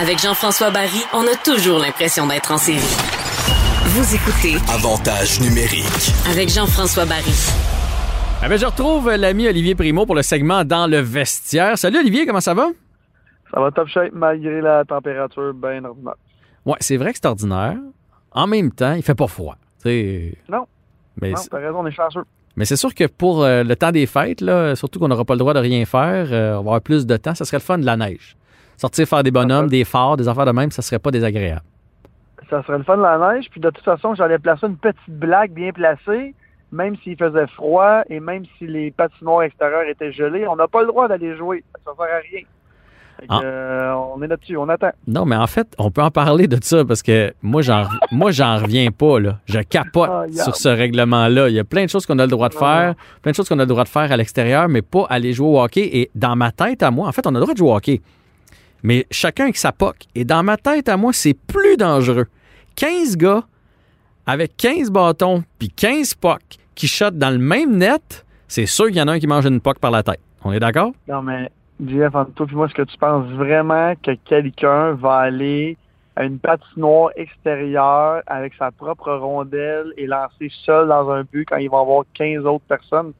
Avec Jean-François Barry, on a toujours l'impression d'être en série. Vous écoutez Avantage numérique. avec Jean-François Barry. Ah ben, je retrouve l'ami Olivier Primo pour le segment Dans le vestiaire. Salut Olivier, comment ça va? Ça va top shape malgré la température bien ordinaire. Ouais, c'est vrai que c'est ordinaire. En même temps, il fait pas froid. tu sais. Non. Mais, Non, c'est- t'as raison, on est chanceux. mais c'est sûr que pour euh, le temps des fêtes, là, surtout qu'on n'aura pas le droit de rien faire, euh, on va avoir plus de temps, ça serait le fun de la neige. Sortir faire des bonhommes, des phares, des affaires de même, ça serait pas désagréable. Ça serait le fun de la neige. Puis de toute façon, j'allais placer une petite blague bien placée, même s'il faisait froid et même si les patinoires extérieures étaient gelées. On n'a pas le droit d'aller jouer. Ça sert à rien. Ah. euh, on est là-dessus, on attend. Non, mais en fait, on peut en parler de ça parce que moi, j'en, moi, j'en reviens pas, là. Je capote Ah, sur ce règlement-là. Il y a plein de choses qu'on a le droit de faire, plein de choses qu'on a le droit de faire à l'extérieur, mais pas aller jouer au hockey. Et dans ma tête à moi, en fait, on a le droit de jouer au hockey. Mais chacun avec sa POC. Et dans ma tête à moi, c'est plus dangereux. 15 gars avec 15 bâtons puis 15 POC qui shotent dans le même net, c'est sûr qu'il y en a un qui mange une POC par la tête. On est d'accord? Non, mais, JF, entre toi puis moi, est-ce que tu penses vraiment que quelqu'un va aller à une patinoire extérieure avec sa propre rondelle et lancer seul dans un but quand il va avoir 15 autres personnes?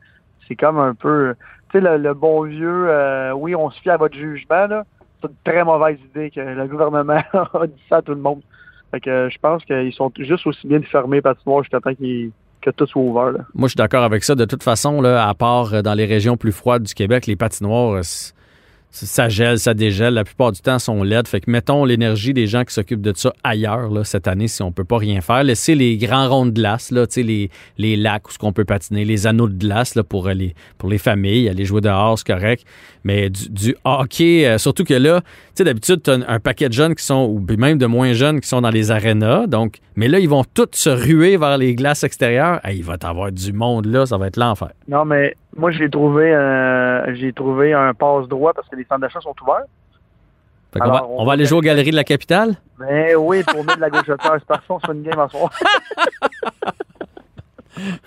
C'est comme un peu, tu sais, le, le bon vieux, euh, oui, on se fie à votre jugement, là. C'est une très mauvaise idée que le gouvernement a dit ça à tout le monde. Fait que euh, je pense qu'ils sont juste aussi bien fermés patinoires jusqu'à temps que tout soit ouvert, là. Moi, je suis d'accord avec ça. De toute façon, là, à part euh, dans les régions plus froides du Québec, les patinoires, euh, ça gèle, ça dégèle. La plupart du temps, sont laides. Fait que mettons l'énergie des gens qui s'occupent de ça ailleurs, cette année, si on peut pas rien faire. Laissez les grands ronds de glace, là, les, les lacs où ce qu'on peut patiner, les anneaux de glace là, pour, les, pour les familles, aller jouer dehors, c'est correct. Mais du, hockey, euh, surtout que là, tu sais, d'habitude, tu as un, un paquet de jeunes qui sont, ou même de moins jeunes qui sont dans les arénas. Donc, mais là, ils vont tous se ruer vers les glaces extérieures. Il va t'avoir du monde là, ça va être l'enfer. Non, mais moi, j'ai trouvé, euh, j'ai trouvé un passe droit parce que les centres d'achat sont ouverts. Qu'on va, on va aller jouer aux galeries de la capitale? Mais oui, tourner de la gauche à terre, c'est parfait, on se fait une game à soir.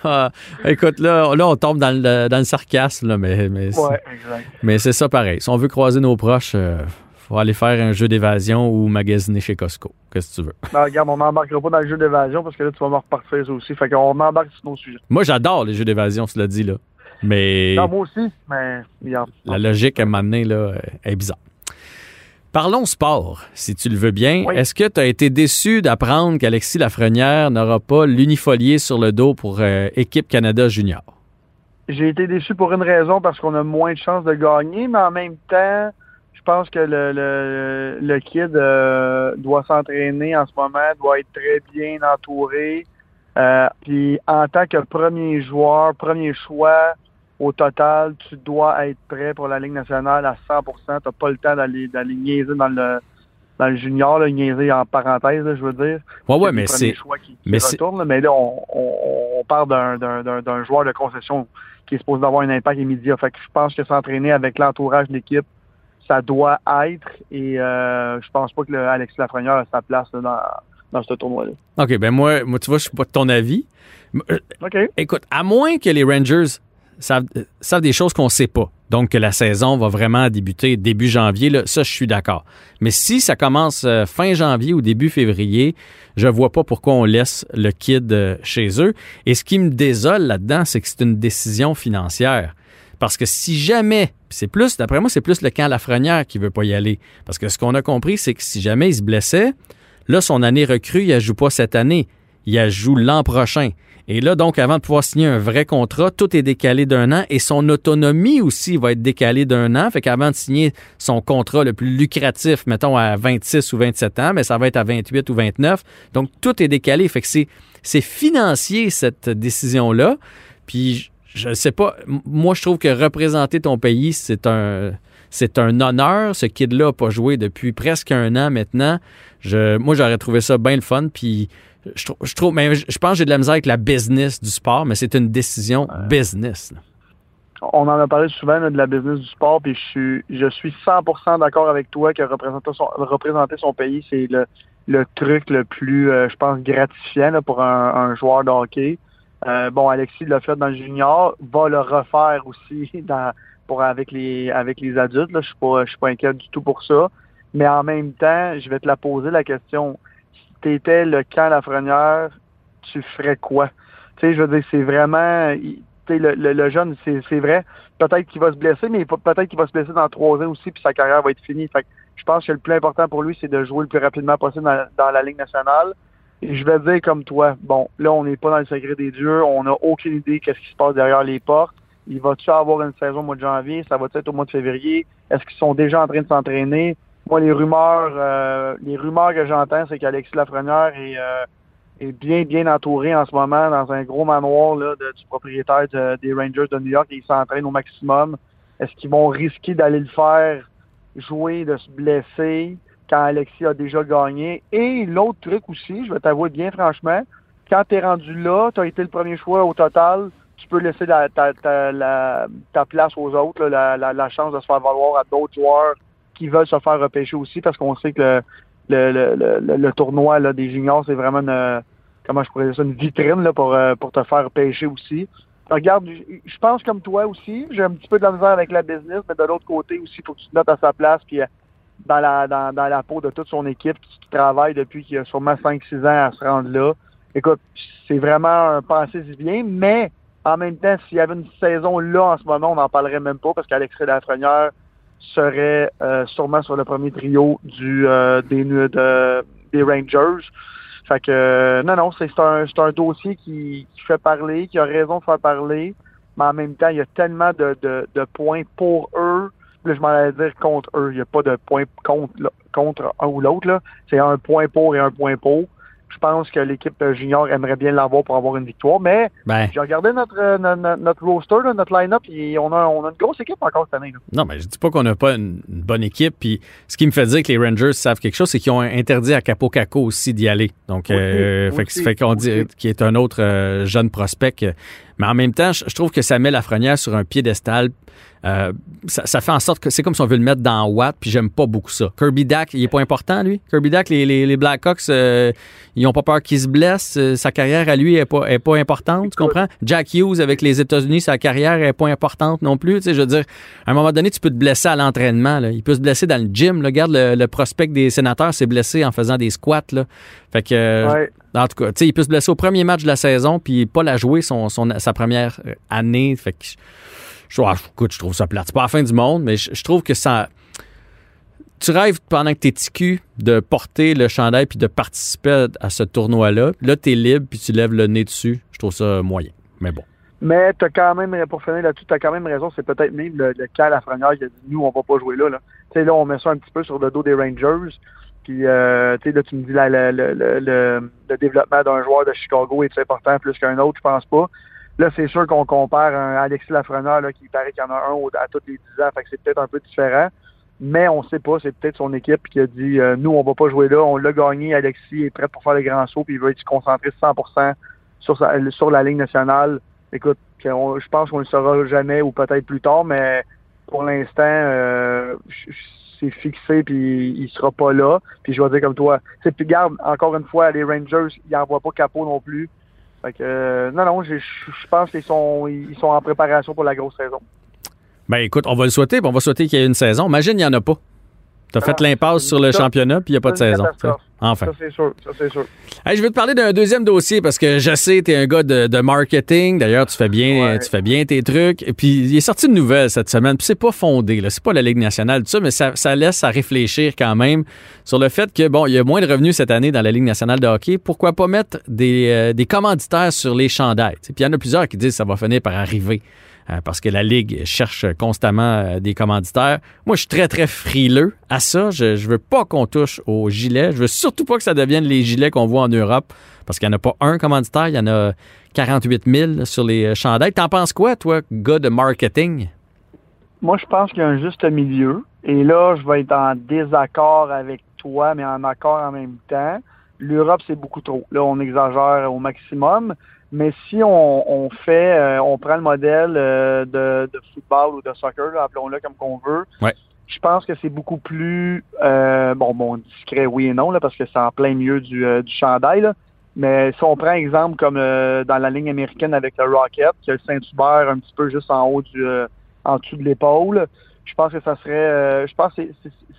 Ah, écoute, là, là, on tombe dans le, dans le sarcasme, là, mais, mais, Ouais, exact. mais c'est ça pareil. Si on veut croiser nos proches, euh, faut aller faire un jeu d'évasion ou magasiner chez Costco. Qu'est-ce que tu veux? Non, regarde, on n'embarquera pas dans le jeu d'évasion parce que là, tu vas me repartir ça aussi. Fait qu'on embarque sur nos sujets. Moi, j'adore les jeux d'évasion, cela dit, là. Mais Non, moi aussi, mais regarde. la logique, à un moment donné, là, est bizarre. Parlons sport, si tu le veux bien. Oui. Est-ce que tu as été déçu d'apprendre qu'Alexis Lafrenière n'aura pas l'unifolié sur le dos pour euh, Équipe Canada Junior? J'ai été déçu pour une raison parce qu'on a moins de chances de gagner, mais en même temps, je pense que le, le, le kid euh, doit s'entraîner en ce moment, doit être très bien entouré. Euh, puis en tant que premier joueur, premier choix, au total, tu dois être prêt pour la Ligue nationale à 100 Tu n'as pas le temps d'aller d'aller niaiser dans le dans le junior, là, niaiser en parenthèse, là, je veux dire. Ouais, ouais, C'est mais c'est. choix qui, qui mais c'est- retournent, là, mais là, on, on, on parle d'un- d'un d'un- d'un joueur de concession qui est supposé avoir un impact immédiat. Fait que je pense que s'entraîner avec l'entourage de l'équipe, ça doit être. Et euh, je pense pas que le Alexis Lafrenière a sa place là, dans, dans ce tournoi-là. OK, ben moi, moi, tu vois, je suis pas de ton avis. Euh, OK. Écoute, à moins que les Rangers savent, euh, savent des choses qu'on sait pas, donc que la saison va vraiment débuter début janvier, là, ça, je suis d'accord. Mais si ça commence euh, fin janvier ou début février, je vois pas pourquoi on laisse le kid chez eux. Et ce qui me désole là-dedans, c'est que c'est une décision financière. Parce que si jamais, c'est plus, d'après moi, c'est plus le camp Lafrenière qui veut pas y aller. Parce que ce qu'on a compris, c'est que si jamais il se blessait, là, son année recrue, il ne joue pas cette année. Il joue l'an prochain. Et là, donc, avant de pouvoir signer un vrai contrat, tout est décalé d'un an et son autonomie aussi va être décalée d'un an. Fait qu'avant de signer son contrat le plus lucratif, mettons à 26 ou 27 ans, mais ça va être à 28 ou 29. Donc, tout est décalé. Fait que c'est, financier, cette décision-là. Puis, je ne sais pas, moi, je trouve que représenter ton pays, c'est un, c'est un honneur. Ce kid-là n'a pas joué depuis presque un an maintenant. Je, moi, j'aurais trouvé ça bien le fun. Puis, je, trou- je trouve, mais je, je pense que j'ai de la misère avec la business du sport, mais c'est une décision business. là. On en a parlé souvent là, de la business du sport, puis je suis, je suis 100% d'accord avec toi que représenter son, représenter son pays, c'est le, le truc le plus, euh, je pense, gratifiant là, pour un, un joueur de hockey. Euh, bon, Alexis l'a fait dans le junior, va le refaire aussi dans, pour avec les avec les adultes. Là. Je suis pas, je suis pas inquiet du tout pour ça. Mais en même temps, je vais te la poser la question. Si tu étais le camp Lafrenière, tu ferais quoi? Tu sais, je veux dire, c'est vraiment. Le, le, le, jeune, c'est vrai. Peut-être qu'il va se blesser, mais peut-être qu'il va se blesser dans trois ans aussi, puis sa carrière va être finie. Fait je pense que le plus important pour lui, c'est de jouer le plus rapidement possible dans, dans la Ligue nationale. Et je vais dire comme toi, bon, là, on n'est pas dans le secret des dieux, on n'a aucune idée qu'est-ce qui se passe derrière les portes. Il va-tu avoir une saison au mois de janvier? Ça va être au mois de février? Est-ce qu'ils sont déjà en train de s'entraîner? Moi, les rumeurs, euh, les rumeurs que j'entends, c'est qu'Alexis Lafrenière est, euh, est bien, bien entouré en ce moment dans un gros manoir là, du propriétaire des Rangers de New York et il s'entraîne au maximum. Est-ce qu'ils vont risquer d'aller le faire jouer, de se blesser quand Alexis a déjà gagné? Et l'autre truc aussi, je vais t'avouer bien franchement, quand tu es rendu là, tu as été le premier choix au total, tu peux laisser ta, ta, ta, place aux autres, la, la, chance de se faire valoir à d'autres joueurs qui veulent se faire repêcher aussi, parce qu'on sait que le, le, le, le tournoi là, des juniors, c'est vraiment une, comment je pourrais dire ça, une vitrine là, pour, euh, pour te faire pêcher aussi. Regarde, je pense comme toi aussi, j'ai un petit peu de la misère avec la business, mais de l'autre côté aussi, faut que tu te notes à sa place, puis euh, dans la, dans, la peau de toute son équipe qui travaille depuis qu'il a sûrement 5-6 ans à se rendre là. Écoute, c'est vraiment un pensée bien, mais en même temps, s'il y avait une saison là en ce moment, on n'en parlerait même pas parce qu'Alexis Lafrenière serait euh, sûrement sur le premier trio du euh, des, des Rangers. Fait que non, non, c'est un, un dossier qui, qui, fait parler, qui a raison de faire parler, mais en même temps, il y a tellement de, de, de points pour eux. Là, je m'en allais dire contre eux. Il n'y a pas de points contre, contre un ou l'autre. C'est un point pour et un point pour je pense que l'équipe junior aimerait bien l'avoir pour avoir une victoire. Mais ben. j'ai regardé notre, euh, notre, roster, notre line-up, et on a, on a une grosse équipe encore cette année. Non, mais je dis pas qu'on n'a pas une, bonne équipe. Puis ce qui me fait dire que les Rangers savent quelque chose, c'est qu'ils ont interdit à Capo Caco aussi d'y aller. Donc, euh, fait, qu'on dit qu'il est un autre euh, jeune prospect. Mais en même temps, je, trouve que ça met la Lafrenière sur un piédestal euh, ça, fait en sorte que c'est comme si on veut le mettre dans Watt, puis j'aime pas beaucoup ça. Kirby Dack, il est pas important, lui. Kirby Dack, les, les, Blackhawks, euh, ils ont pas peur qu'il se blesse. Euh, sa carrière à lui est pas, est pas importante, tu comprends? Jack Hughes avec les États-Unis, sa carrière est pas importante non plus. Tu sais, je veux dire, à un moment donné, tu peux te blesser à l'entraînement. Il peut se blesser dans le gym. Regarde, le, prospect des sénateurs s'est blessé en faisant des squats. Là. Fait que. En tout cas, tu sais, il peut se blesser au premier match de la saison, puis pas la jouer son, son, sa première année. Fait que je, ah, je trouve ça plate. C'est pas la fin du monde, mais je, trouve que ça. Tu rêves pendant que tu es TQ de porter le chandail puis de participer à ce tournoi-là. Là, tu es libre puis tu lèves le nez dessus. Je trouve ça moyen. Mais bon. Mais tu as quand même, pour finir là-dessus, tu as quand même raison. C'est peut-être même le, cas à la qui a dit nous, on va pas jouer là. Là, sais, là on met ça un petit peu sur le dos des Rangers. Puis, euh, tu sais, là, tu me dis là, le, le développement d'un joueur de Chicago est important plus qu'un autre, je pense pas. Là, c'est sûr qu'on compare un Alexis Lafreneur, là, qui paraît qu'il y en a un à tous les 10 ans, fait que c'est peut-être un peu différent. Mais on sait pas, c'est peut-être son équipe qui a dit euh, nous, on va pas jouer là, on l'a gagné, Alexis est prêt pour faire les grands sauts, puis il veut être concentré 100% sur, sur la ligne nationale. Écoute, je pense qu'on ne le saura jamais ou peut-être plus tard, mais pour l'instant, euh, c'est fixé puis il sera pas là. Puis je vais dire comme toi, c'est puis garde encore une fois les Rangers, ils n'envoient pas capot non plus. Fait que, euh, non, non, je, pense qu'ils sont, ils sont en préparation pour la grosse saison. Ben écoute, on va le souhaiter, on va souhaiter qu'il y ait une saison. Imagine, il n'y en a pas. Tu as fait l'impasse sur le championnat, puis il n'y a pas de saison. Enfin. Ça, c'est sûr. Ça, c'est sûr. je vais te parler d'un deuxième dossier parce que je sais, tu es un gars de, marketing. D'ailleurs, tu fais bien tu fais bien tes trucs. Et puis, il est sorti une nouvelle cette semaine. Puis, c'est pas fondé. Là. C'est pas la Ligue nationale, tout ça, mais ça, laisse à réfléchir quand même sur le fait que, bon, il y a moins de revenus cette année dans la Ligue nationale de hockey. Pourquoi pas mettre des, euh, des commanditaires sur les chandails? Puis, il y en a plusieurs qui disent que ça va finir par arriver. Euh, parce que la Ligue cherche constamment euh, des commanditaires. Moi, je suis très, très frileux à ça. Je ne veux pas qu'on touche aux gilets. Je veux surtout pas que ça devienne les gilets qu'on voit en Europe, parce qu'il n'y en a pas un commanditaire, il y en a 48 000 sur les euh, chandelles. T'en penses quoi, toi, gars de marketing? Moi, je pense qu'il y a un juste milieu. Et là, je vais être en désaccord avec toi, mais en accord en même temps. L'Europe, c'est beaucoup trop. Là, on exagère au maximum. Mais si on, fait, euh, on prend le modèle euh, de, football ou de soccer, appelons-le comme qu'on veut, je pense que c'est beaucoup plus, euh, bon, bon, discret, oui et non, là, parce que c'est en plein milieu du, du chandail. Mais si on prend exemple comme dans la ligne américaine avec le Rocket, qui a le Saint-Hubert un petit peu juste en haut du, en dessous de l'épaule, Je pense que ça serait, euh, je pense que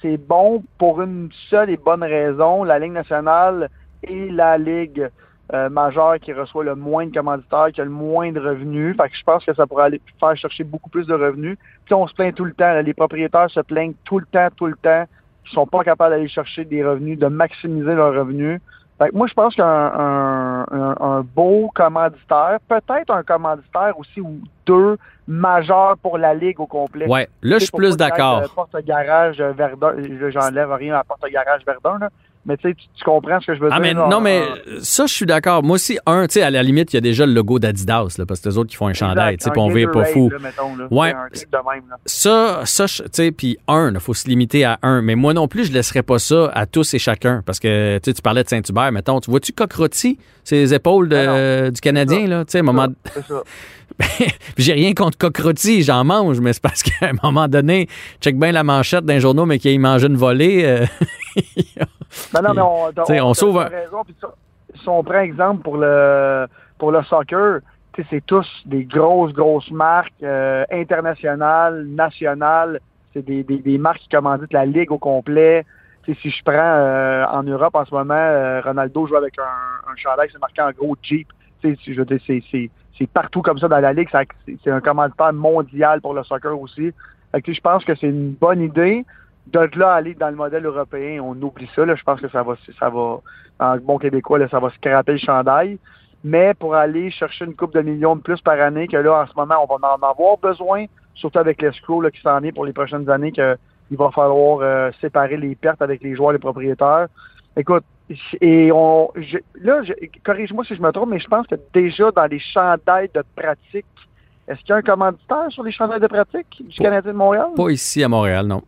c'est bon pour une seule et bonne raison. La Ligue nationale et la Ligue euh, majeure qui reçoit le moins de commanditaires, qui a le moins de revenus. Fait que je pense que ça pourrait aller faire chercher beaucoup plus de revenus. Puis on se plaint tout le temps. là. les propriétaires se plaignent tout le temps, tout le temps. Ils sont pas capables d'aller chercher des revenus, de maximiser leurs revenus. Fait que moi, je pense qu'un un, un- un beau commanditaire, peut-être un commanditaire aussi ou deux majeurs pour la Ligue au complet. Ouais, là, je suis plus d'accord. Porte-garage euh, Verdun, là, j'enlève rien à la porte-garage Verdun, là. Mais tu sais, tu- comprends ce que je veux Ah, dire? mais non, mais ça, je suis d'accord. Moi aussi, un, tu sais, à la limite, il y a déjà le logo d'Adidas, là, parce que les autres qui font un chandail, tu sais, puis on vire pas fou. là, mettons, là. Ouais. Un de même, là. Ça, ça, tu sais, puis un, il faut se limiter à un. Mais moi non plus, je laisserais pas ça à tous et chacun. Parce que, tu sais, tu parlais de Saint-Hubert, mettons. Tu vois-tu Cockrotti, ses épaules de- Ah du Canadien, là? Tu sais, à un moment. C'est ça. J'ai rien contre Cockrotti, j'en mange, mais c'est parce qu'à un moment donné, check bien la manchette d'un journaux, mais qu'il mange une volée. euh, Non, non, mais on, sauve un- raison. Ça, si on prend exemple pour le pour le soccer, c'est tous des grosses, grosses marques euh, internationales, nationales. C'est des, des, des marques qui commanditent la ligue au complet. Si je prends euh, en Europe en ce moment, euh, Ronaldo joue avec un, un chandail, c'est marqué en gros Jeep. Je veux c'est, c'est, partout comme ça dans la ligue. C'est, un commanditaire mondial pour le soccer aussi. Je pense que c'est une bonne idée. De là à aller dans le modèle européen, on oublie ça. Là. Je pense que ça va, ça va, en bon québécois, là, ça va scraper le chandail. Mais pour aller chercher une coupe de millions de plus par année, que là, en ce moment, on va en avoir besoin, surtout avec l'escroc qui s'en est pour les prochaines années, qu'il va falloir euh, séparer les pertes avec les joueurs, les propriétaires. Écoute, et on, je- là, corrige-moi si je me trompe, mais je pense que déjà dans les chandails de pratique, est-ce qu'il y a un commanditaire sur les chandails de pratique du Pas- Canadien de Montréal? pas ici à Montréal, non.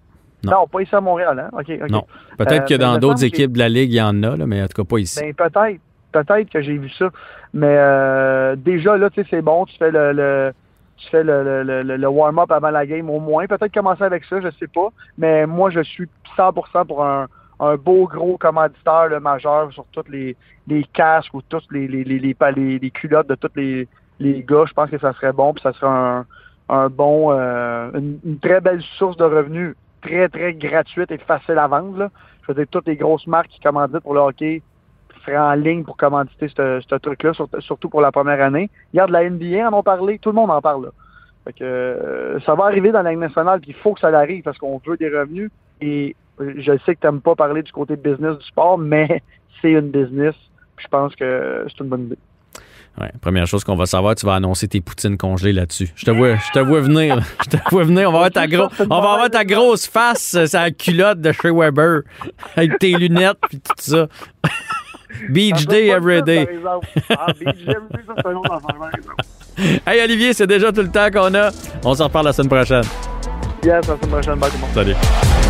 Non. Non, pas ici à Montréal, hein? Non. Peut-être Euh, que mais dans d'autres équipes de la Ligue, il y en a, là, mais en tout cas pas ici. Ben, peut-être. Peut-être que j'ai vu ça. Mais euh, déjà, là, tu sais, c'est bon. Tu fais le, le- tu fais le, le, le, le warm-up avant la game au moins. Peut-être commencer avec ça, je sais pas. Mais moi, je suis 100% pour un, un beau gros commanditaire le majeur sur tous les, les casques ou tous les, les, les, les, pa- les- les culottes de tous les, les gars. Je pense que ça serait bon. Puis ça serait un, un bon, euh, une, une très belle source de revenus, très, très gratuite et facile à vendre. Là. Je veux dire, toutes les grosses marques qui commanditent pour le hockey seraient en ligne pour commanditer ce, truc-là, sur- surtout pour la première année. Regarde, la NBA en ont parlé, tout le monde en parle. Là. Fait que, euh, ça va arriver dans la nationale, puis il faut que ça arrive parce qu'on veut des revenus. Et je sais que tu n'aimes pas parler du côté business du sport, mais c'est une business. Je pense que c'est une bonne idée. Ouais, première chose qu'on va savoir, tu vas annoncer tes poutines congelées là-dessus. Je te vois, je te vois venir. Je te vois venir. On va avoir ta, gros, on va avoir ta grosse face, euh, sa culotte de chez Weber, avec tes lunettes puis tout ça. Beach day every day. Ah, Beach day every day, ça, c'est un autre affaire, par exemple. Hey Olivier, c'est déjà tout le temps qu'on a. On s'en reparle la semaine prochaine. Yes, la semaine prochaine. Bye tout le monde. Salut.